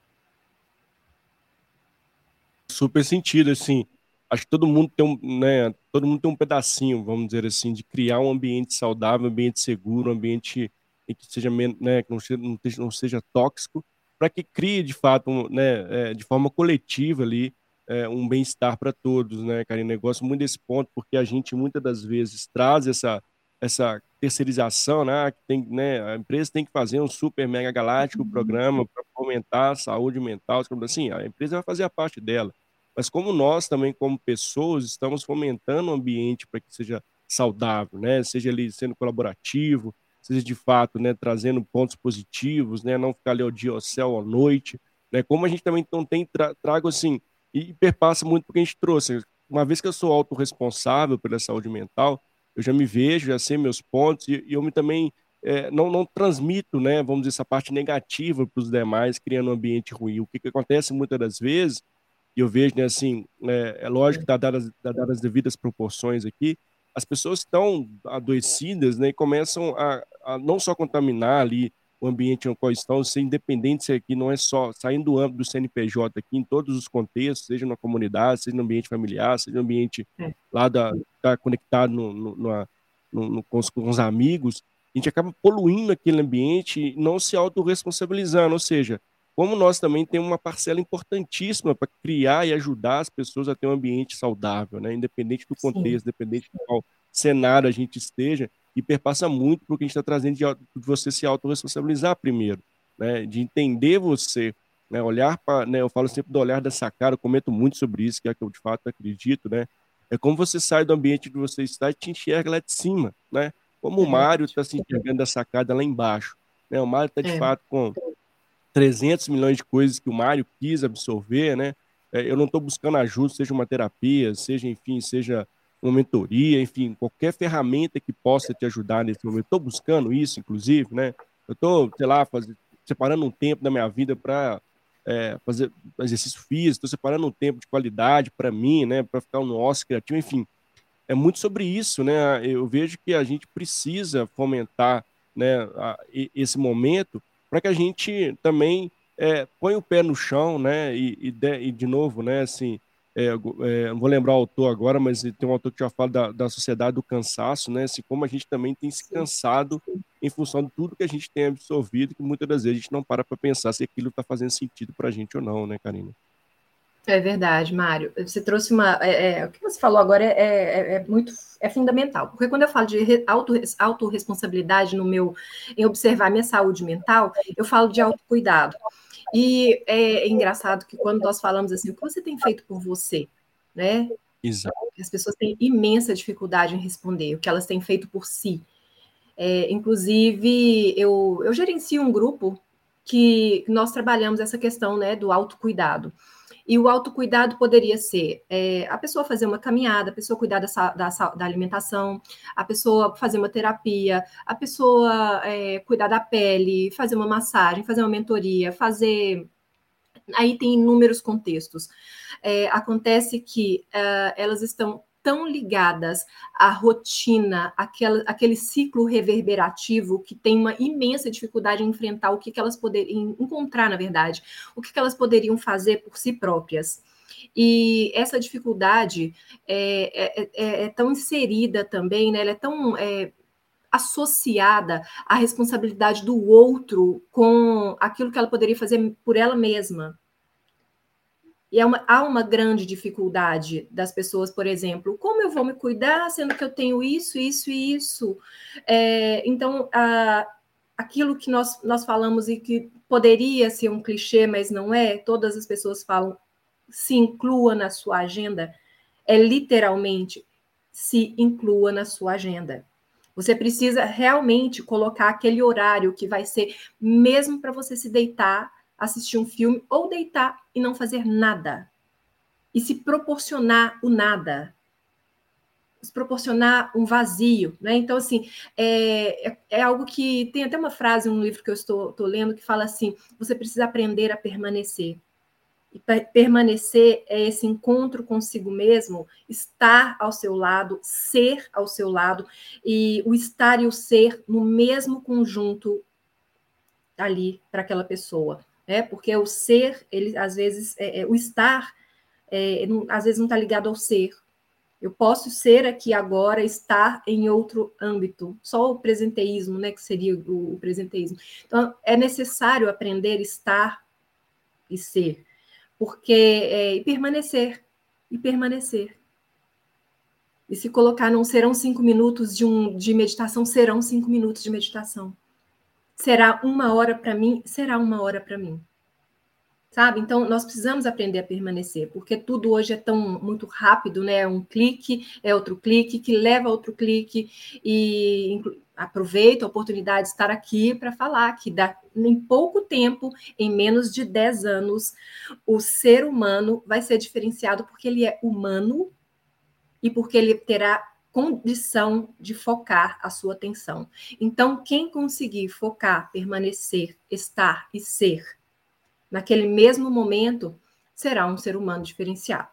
Super sentido, assim acho que todo mundo tem um, né, todo mundo tem um pedacinho, vamos dizer assim, de criar um ambiente saudável, um ambiente seguro, um ambiente que seja, né, que não seja, não seja, tóxico, para que crie de fato, um, né, é, de forma coletiva ali, é, um bem-estar para todos, né, Karina? Eu gosto muito desse ponto, porque a gente muitas das vezes traz essa, essa terceirização, né, que tem, né, a empresa tem que fazer um super mega galáctico uhum. programa para fomentar a saúde mental, assim, a empresa vai fazer a parte dela mas como nós também, como pessoas, estamos fomentando o ambiente para que seja saudável, né? Seja ali sendo colaborativo, seja de fato, né, trazendo pontos positivos, né, não ficar ali ao dia ao céu à noite, né? Como a gente também não tem tra trago assim e perpassa muito porque a gente trouxe. Uma vez que eu sou autorresponsável pela saúde mental, eu já me vejo, já sei meus pontos e, e eu me também é, não, não transmito, né, vamos dizer, essa parte negativa para os demais, criando um ambiente ruim. O que, que acontece muitas das vezes e eu vejo, né, assim, é, é lógico que dadas, dadas as devidas proporções aqui, as pessoas estão adoecidas, né, e começam a, a não só contaminar ali o ambiente no qual estão, ser independentes aqui não é só saindo do âmbito do CNPJ aqui, em todos os contextos, seja na comunidade, seja no ambiente familiar, seja no ambiente é. lá da tá conectado no, no, no, no com, os, com, os, amigos, a gente acaba poluindo aquele ambiente e não se autorresponsabilizando, ou seja, como nós também temos uma parcela importantíssima para criar e ajudar as pessoas a ter um ambiente saudável, né? independente do contexto, Sim. independente do qual cenário a gente esteja, e perpassa muito para o que a gente está trazendo de, de, você se autorresponsabilizar primeiro, né? de entender você, né? olhar para, né? eu falo sempre do olhar da sacada, eu comento muito sobre isso, que é que eu de fato acredito, né? é como você sai do ambiente que você está e te enxerga lá de cima, né? como o Mário está se enxergando da sacada lá embaixo, né? o Mário está de é. fato com 300 milhões de coisas que o Mário quis absorver, né? É, eu não estou buscando ajuda, seja uma terapia, seja, enfim, seja uma mentoria, enfim, qualquer ferramenta que possa te ajudar nesse momento. Estou buscando isso, inclusive, né? Eu estou, sei lá, faz... separando um tempo da minha vida para é, fazer exercício físico, estou separando um tempo de qualidade para mim, né? Para ficar no ócio criativo, enfim. É muito sobre isso, né? Eu vejo que a gente precisa fomentar né, a, esse momento para que a gente também é, põe o pé no chão, né? E, e, de, e de, novo, né? Assim, é, é, não vou lembrar o autor agora, mas tem um autor que já fala da, da sociedade do cansaço, né? Assim, como a gente também tem se cansado em função de tudo que a gente tem absorvido, que muitas das vezes a gente não para para pensar se aquilo está fazendo sentido para a gente ou não, né, Karina? É verdade, Mário. Você trouxe uma. É, é, o que você falou agora é, é, é, muito é fundamental, porque quando eu falo de auto, autorresponsabilidade no meu em observar minha saúde mental, eu falo de autocuidado. E é engraçado que quando nós falamos assim, o que você tem feito por você, né? Exato. As pessoas têm imensa dificuldade em responder o que elas têm feito por si. É, inclusive, eu, eu gerencio um grupo que nós trabalhamos essa questão né, do autocuidado. E o autocuidado poderia ser é, a pessoa fazer uma caminhada, a pessoa cuidar da, da, da alimentação, a pessoa fazer uma terapia, a pessoa é, cuidar da pele, fazer uma massagem, fazer uma mentoria, fazer. Aí tem inúmeros contextos. É, acontece que uh, elas estão tão ligadas à rotina, àquela, aquele ciclo reverberativo que tem uma imensa dificuldade em enfrentar o que, que elas poderiam encontrar, na verdade, o que, que elas poderiam fazer por si próprias. E essa dificuldade é, é, é, é tão inserida também, né? ela é tão é, associada à responsabilidade do outro com aquilo que ela poderia fazer por ela mesma. E é uma, há uma grande dificuldade das pessoas, por exemplo, como eu vou me cuidar sendo que eu tenho isso, isso e isso? É, então, a, aquilo que nós, nós falamos e que poderia ser um clichê, mas não é, todas as pessoas falam, se inclua na sua agenda, é literalmente se inclua na sua agenda. Você precisa realmente colocar aquele horário que vai ser mesmo para você se deitar, assistir um filme ou deitar e não fazer nada. E se proporcionar o nada proporcionar um vazio, né? Então, assim, é, é, é, algo que tem até uma frase um livro que eu estou, estou lendo que fala assim: você precisa aprender a permanecer. E permanecer é esse encontro consigo mesmo, estar ao seu lado, ser ao seu lado, e o estar e o ser no mesmo conjunto ali para aquela pessoa, né? Porque o ser, ele às vezes, é, é o estar, é, não, às vezes não está ligado ao ser, eu posso ser aqui agora, estar em outro âmbito. Só o presenteísmo, né, que seria o, o presenteísmo. Então, é necessário aprender estar e ser, porque é, e permanecer e permanecer. E se colocar, não serão cinco minutos de, um, de meditação, serão cinco minutos de meditação. Será uma hora para mim, será uma hora para mim sabe? Então, nós precisamos aprender a permanecer, porque tudo hoje é tão muito rápido, né? Um clique é outro clique, que leva a outro clique, e aproveito a oportunidade de estar aqui para falar que dá, em pouco tempo, em menos de 10 anos, o ser humano vai ser diferenciado porque ele é humano e porque ele terá condição de focar a sua atenção. Então, quem conseguir focar, permanecer, estar e ser naquele mesmo momento, será um ser humano diferenciado,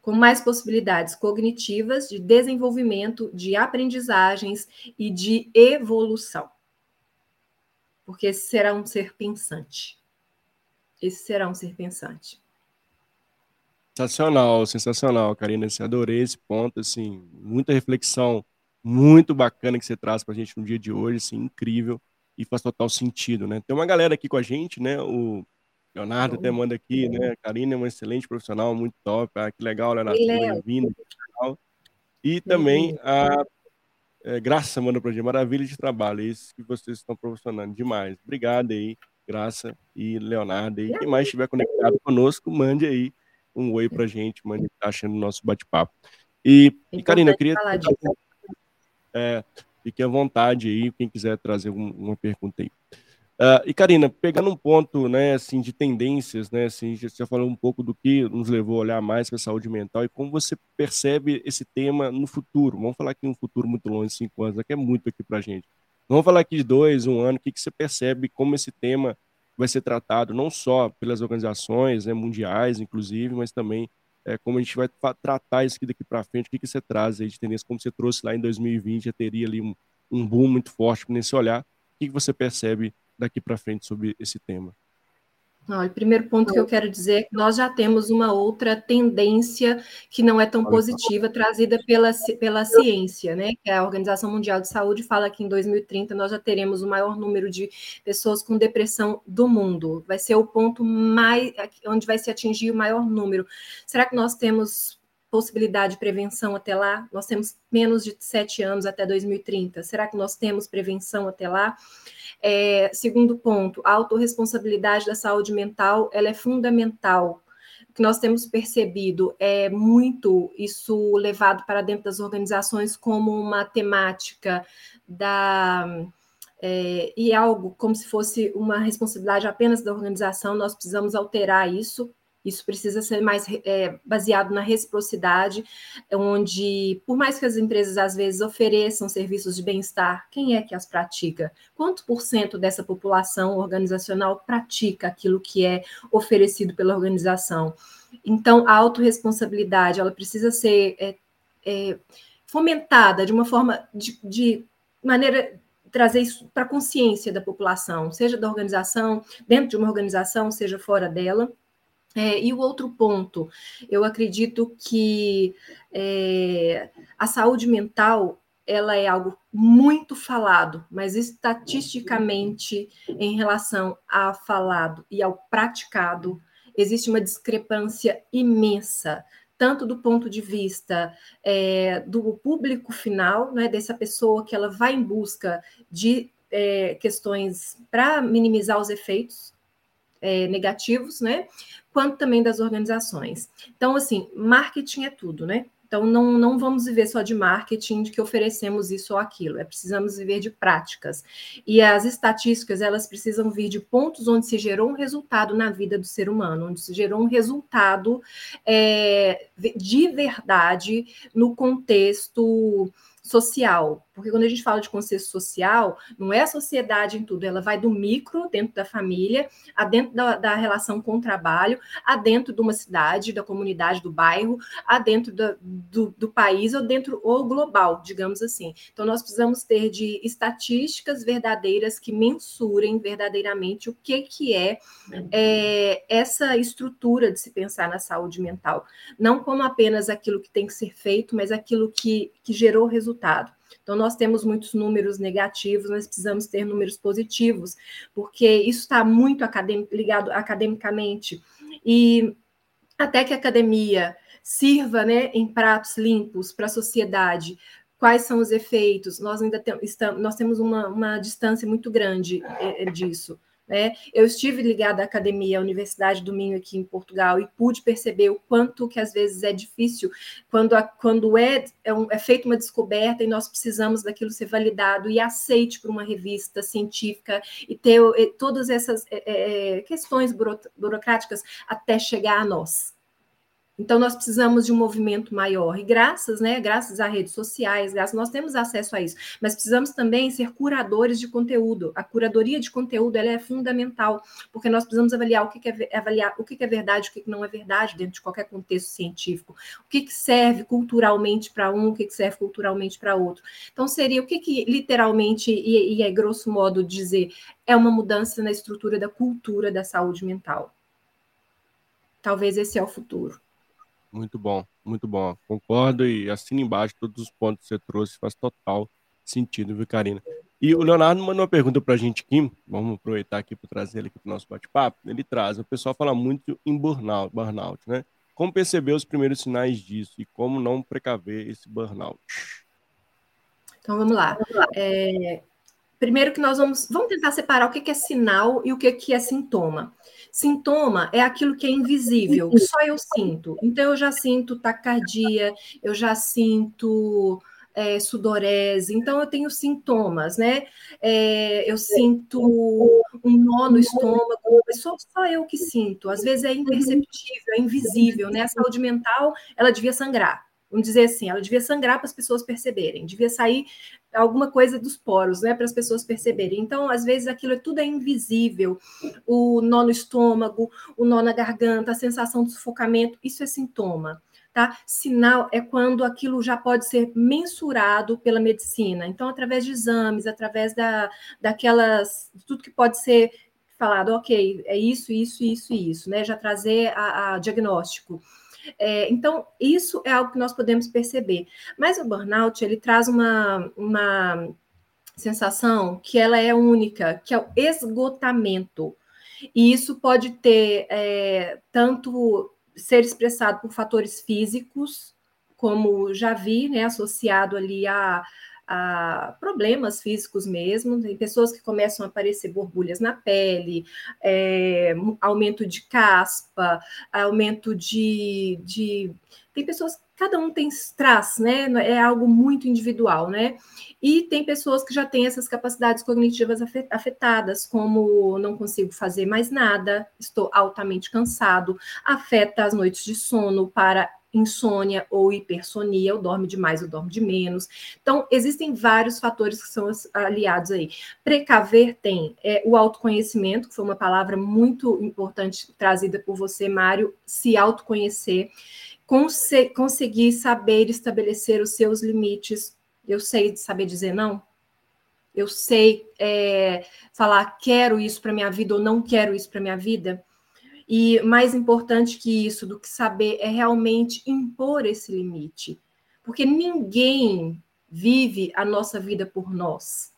com mais possibilidades cognitivas de desenvolvimento, de aprendizagens e de evolução. Porque esse será um ser pensante. Esse será um ser pensante. Sensacional, sensacional, Karina. Assim, adorei esse ponto, assim, muita reflexão muito bacana que você traz para a gente no dia de hoje, assim, incrível e faz total sentido, né? Tem uma galera aqui com a gente, né? O Leonardo até manda aqui, né? Karina é uma excelente profissional, muito top. Ah, que legal, Leonardo. Bem-vindo. E também a é, Graça manda para gente. Maravilha de trabalho. É isso que vocês estão proporcionando demais. Obrigado aí, Graça e Leonardo. E quem mais estiver conectado conosco, mande aí um oi para gente, mande tá achando o nosso bate-papo. E, e Karina, eu queria. É, fique à vontade aí, quem quiser trazer uma pergunta aí. Uh, e Karina, pegando um ponto, né, assim, de tendências, né, assim, você já falou um pouco do que nos levou a olhar mais para a saúde mental e como você percebe esse tema no futuro. Vamos falar aqui um futuro muito longe, cinco anos, que é muito aqui para gente. Vamos falar aqui de dois, um ano, o que, que você percebe como esse tema vai ser tratado não só pelas organizações né, mundiais, inclusive, mas também é, como a gente vai tratar isso aqui daqui para frente, o que, que você traz aí de tendência, como você trouxe lá em 2020, já teria ali um, um boom muito forte nesse olhar. O que, que você percebe daqui para frente sobre esse tema? Não, o primeiro ponto que eu quero dizer é que nós já temos uma outra tendência que não é tão positiva, trazida pela, pela ciência, né? Que a Organização Mundial de Saúde fala que em 2030 nós já teremos o maior número de pessoas com depressão do mundo. Vai ser o ponto mais onde vai se atingir o maior número. Será que nós temos possibilidade de prevenção até lá? Nós temos menos de sete anos até 2030. Será que nós temos prevenção até lá? É, segundo ponto, a autorresponsabilidade da saúde mental ela é fundamental. O que nós temos percebido é muito isso levado para dentro das organizações como uma temática da. É, e algo como se fosse uma responsabilidade apenas da organização, nós precisamos alterar isso isso precisa ser mais é, baseado na reciprocidade, onde, por mais que as empresas às vezes ofereçam serviços de bem-estar, quem é que as pratica? Quanto por cento dessa população organizacional pratica aquilo que é oferecido pela organização? Então, a autorresponsabilidade, ela precisa ser é, é, fomentada de uma forma, de, de maneira trazer isso para a consciência da população, seja da organização, dentro de uma organização, seja fora dela. É, e o outro ponto, eu acredito que é, a saúde mental ela é algo muito falado, mas estatisticamente, em relação ao falado e ao praticado, existe uma discrepância imensa, tanto do ponto de vista é, do público final, né, dessa pessoa que ela vai em busca de é, questões para minimizar os efeitos é, negativos, né? Quanto também das organizações. Então, assim, marketing é tudo, né? Então, não, não vamos viver só de marketing, de que oferecemos isso ou aquilo, é precisamos viver de práticas. E as estatísticas, elas precisam vir de pontos onde se gerou um resultado na vida do ser humano, onde se gerou um resultado é, de verdade no contexto social, porque quando a gente fala de contexto social, não é a sociedade em tudo, ela vai do micro, dentro da família, a dentro da, da relação com o trabalho, a dentro de uma cidade, da comunidade, do bairro, a dentro da, do, do país ou dentro ou global, digamos assim. Então, nós precisamos ter de estatísticas verdadeiras que mensurem verdadeiramente o que, que é, é essa estrutura de se pensar na saúde mental. Não como apenas aquilo que tem que ser feito, mas aquilo que, que gerou resultado. Então, nós temos muitos números negativos, nós precisamos ter números positivos, porque isso está muito ligado academicamente. E até que a academia sirva né, em pratos limpos para a sociedade, quais são os efeitos, nós ainda tem, estamos, nós temos uma, uma distância muito grande é, disso. Né? Eu estive ligada à academia, à Universidade do Minho aqui em Portugal e pude perceber o quanto que às vezes é difícil quando, a, quando é, é, um, é feita uma descoberta e nós precisamos daquilo ser validado e aceite por uma revista científica e ter e, todas essas é, é questões buro, burocráticas até chegar a nós. Então, nós precisamos de um movimento maior. E graças, né, graças às redes sociais, graças, nós temos acesso a isso. Mas precisamos também ser curadores de conteúdo. A curadoria de conteúdo ela é fundamental, porque nós precisamos avaliar o que, é, avaliar o que, é verdade, o que, não é verdade dentro de qualquer contexto científico. O que, que serve culturalmente para um, o que, que serve culturalmente para outro. Então, seria o que, que literalmente, e, e é grosso modo dizer, é uma mudança na estrutura da cultura da saúde mental. Talvez esse é o futuro. Muito bom, muito bom. Concordo e assino embaixo todos os pontos que você trouxe, faz total sentido, viu, Karina? E o Leonardo mandou uma pergunta para a gente aqui, vamos aproveitar aqui para trazer ele aqui para o nosso bate-papo. Ele traz, o pessoal fala muito em burnout, burnout, né? Como perceber os primeiros sinais disso e como não precaver esse burnout? Então vamos lá. É, primeiro que nós vamos, vamos tentar separar o que é sinal e o que é sintoma. Sintoma é aquilo que é invisível, que só eu sinto. Então, eu já sinto taquicardia, eu já sinto é, sudorese, então eu tenho sintomas, né? É, eu sinto um nó no estômago, mas só, só eu que sinto. Às vezes é imperceptível, é invisível, né? A saúde mental, ela devia sangrar. Vamos dizer assim, ela devia sangrar para as pessoas perceberem, devia sair alguma coisa dos poros, né, para as pessoas perceberem. Então, às vezes, aquilo é tudo é invisível. O nó no estômago, o nó na garganta, a sensação de sufocamento, isso é sintoma. Tá? Sinal é quando aquilo já pode ser mensurado pela medicina. Então, através de exames, através da, daquelas, tudo que pode ser falado, ok, é isso, isso, isso isso, né? Já trazer a, a diagnóstico. É, então, isso é algo que nós podemos perceber. Mas o burnout, ele traz uma, uma sensação que ela é única, que é o esgotamento. E isso pode ter é, tanto ser expressado por fatores físicos, como já vi, né, associado ali a a problemas físicos mesmo, tem pessoas que começam a aparecer borbulhas na pele, é, aumento de caspa, aumento de, de. Tem pessoas, cada um tem traz, né? É algo muito individual, né? E tem pessoas que já têm essas capacidades cognitivas afetadas, como não consigo fazer mais nada, estou altamente cansado, afeta as noites de sono para insônia ou hipersonia, ou dorme demais ou dorme de menos. Então, existem vários fatores que são aliados aí. Precaver tem é, o autoconhecimento, que foi uma palavra muito importante trazida por você, Mário, se autoconhecer, conse conseguir saber estabelecer os seus limites. Eu sei saber dizer não, eu sei é, falar quero isso para minha vida ou não quero isso para minha vida. E mais importante que isso, do que saber, é realmente impor esse limite. Porque ninguém vive a nossa vida por nós.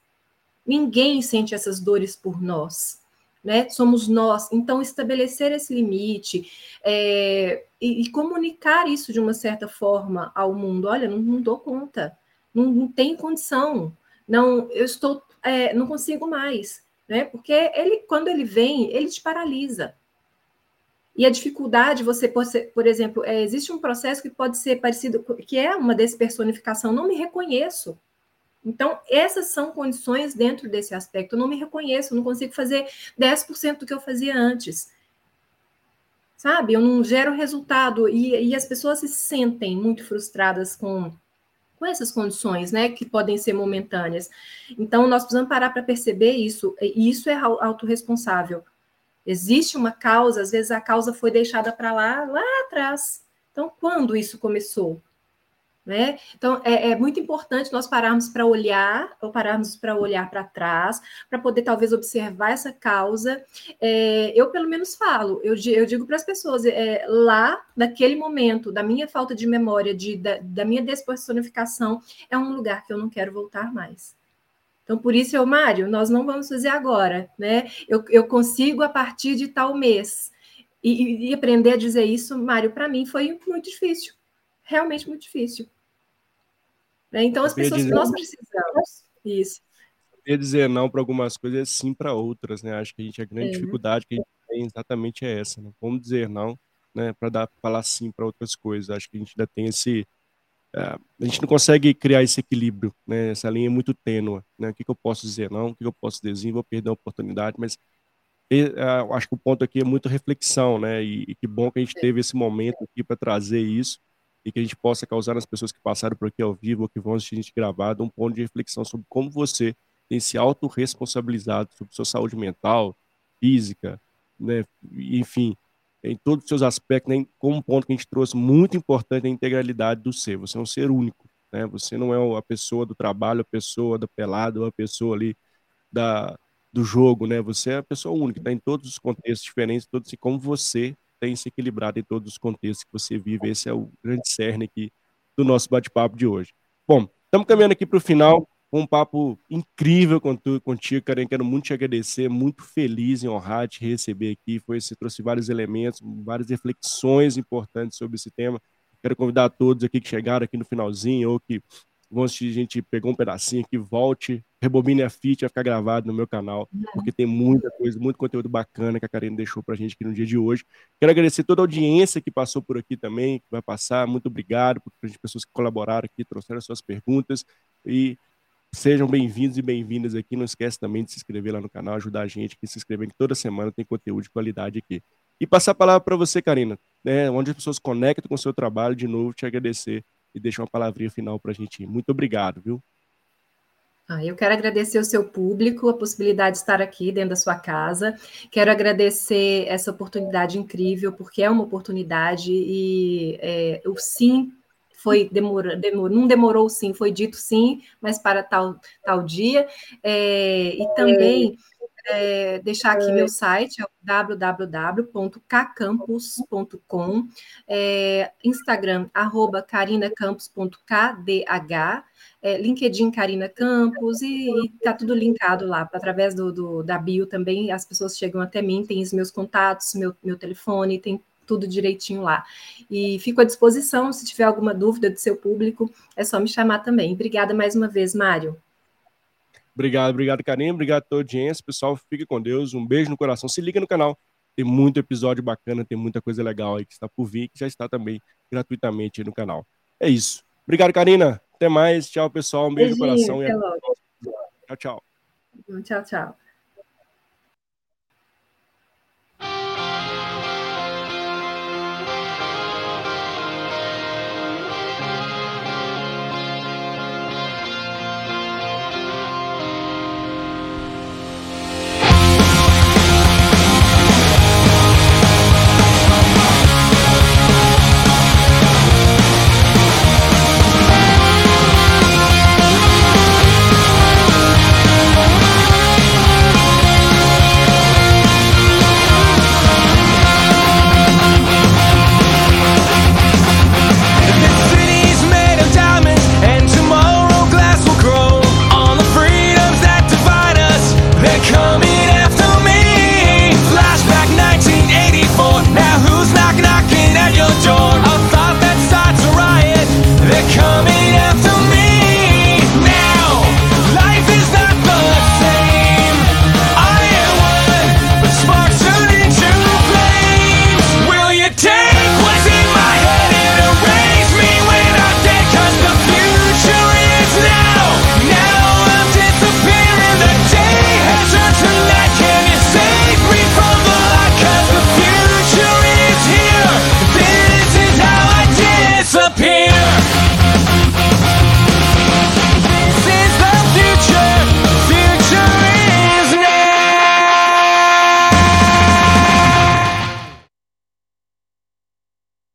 Ninguém sente essas dores por nós. Né? Somos nós. Então, estabelecer esse limite é, e, e, comunicar isso de uma certa forma ao mundo. Olha, não, não dou conta, não, não tem condição não, eu estou, é, não consigo mais, né? Porque ele, quando ele vem, ele te paralisa. E a dificuldade, você, por exemplo, é, existe um processo que pode ser parecido, que é uma despersonificação, não me reconheço. Então, essas são condições dentro desse aspecto. Eu não me reconheço, eu não consigo fazer 10% do que eu fazia antes. Sabe? Eu não gero resultado. E, e as pessoas se sentem muito frustradas com, com essas condições, né? Que podem ser momentâneas. Então, nós precisamos parar para perceber isso. E isso é autorresponsável. Existe uma causa, às vezes a causa foi deixada para lá, lá atrás. Então, quando isso começou? Né? Então, é, é, muito importante nós pararmos para olhar, ou pararmos para olhar para trás, para poder talvez observar essa causa. É, eu, pelo menos, falo, eu, eu digo para as pessoas, é, lá, naquele momento, da minha falta de memória, de, da, da minha despersonificação, é um lugar que eu não quero voltar mais. Então, por isso, eu, Mário, nós não vamos fazer agora, né? Eu, eu consigo a partir de tal mês. E, e aprender a dizer isso, Mário, para mim foi muito difícil. Realmente muito difícil. Né? Então, as pessoas nós precisamos. Isso. Quer dizer não para algumas coisas, sim para outras, né? Acho que a gente a grande é. dificuldade que a gente tem exatamente é essa, né? Como dizer não, né? Para dar falar sim para outras coisas. Acho que a gente ainda tem esse a gente não consegue criar esse equilíbrio, né? Essa linha é muito tênua, né? O que, que eu posso dizer não, o que, que eu posso dizer vou perder a oportunidade, mas eu acho que o ponto aqui é muito reflexão, né? E, e que bom que a gente teve esse momento aqui para trazer isso e que a gente possa causar nas pessoas que passaram por aqui ao vivo ou que vão assistir a gente gravado um ponto de reflexão sobre como você tem se autorresponsabilizado sobre sua saúde mental, física, né? Enfim, em todos os seus aspectos, né, como um ponto que a gente trouxe muito importante, a integralidade do ser. Você é um ser único, né? Você não é a pessoa do trabalho, a pessoa da pelada, a pessoa ali da, do jogo, né? Você é a pessoa única, está em todos os contextos diferentes, todos e como você tem se equilibrado em todos os contextos que você vive. Esse é o grande cerne aqui do nosso bate-papo de hoje. Bom, estamos caminhando aqui para o final um papo incrível contigo, Karen. Quero muito te agradecer, muito feliz em honrar te receber aqui. Foi, você trouxe vários elementos, várias reflexões importantes sobre esse tema. Quero convidar todos aqui que chegaram aqui no finalzinho ou que vão assistir, a gente pegou um pedacinho que volte, rebobine a fita, vai ficar gravado no meu canal, porque tem muita coisa, muito conteúdo bacana que a Karine deixou pra gente aqui no dia de hoje. Quero agradecer toda a audiência que passou por aqui também, que vai passar. Muito obrigado por as pessoas que colaboraram aqui, trouxeram as suas perguntas e Sejam bem-vindos e bem-vindas aqui. Não esquece também de se inscrever lá no canal, ajudar a gente que se inscrever, que toda semana tem conteúdo de qualidade aqui. E passar a palavra para você, Karina, né, onde as pessoas conectam com o seu trabalho, de novo, te agradecer e deixar uma palavrinha final para a gente. Muito obrigado, viu? Ah, eu quero agradecer o seu público, a possibilidade de estar aqui dentro da sua casa. Quero agradecer essa oportunidade incrível, porque é uma oportunidade e é, o sim foi demorou, demorou, não demorou sim, foi dito sim, mas para tal, tal dia. É, e também é, deixar aqui meu site, é www.kcampus.com, é, Instagram, arroba carinacampus.kdh, é, LinkedIn Carina Campos, e está tudo linkado lá, através do, do, da bio também, as pessoas chegam até mim, tem os meus contatos, meu, meu telefone, tem tudo direitinho lá. E fico à disposição, se tiver alguma dúvida do seu público, é só me chamar também. Obrigada mais uma vez, Mário. Obrigado, obrigado, Karine. Obrigado a toda a audiência. Pessoal, fique com Deus. Um beijo no coração. Se liga no canal. Tem muito episódio bacana, tem muita coisa legal aí que está por vir, que já está também gratuitamente no canal. É isso. Obrigado, Karina. Até mais. Tchau, pessoal. Um beijo Beijinho, no coração. Até e logo. Tchau, tchau. Tchau, tchau.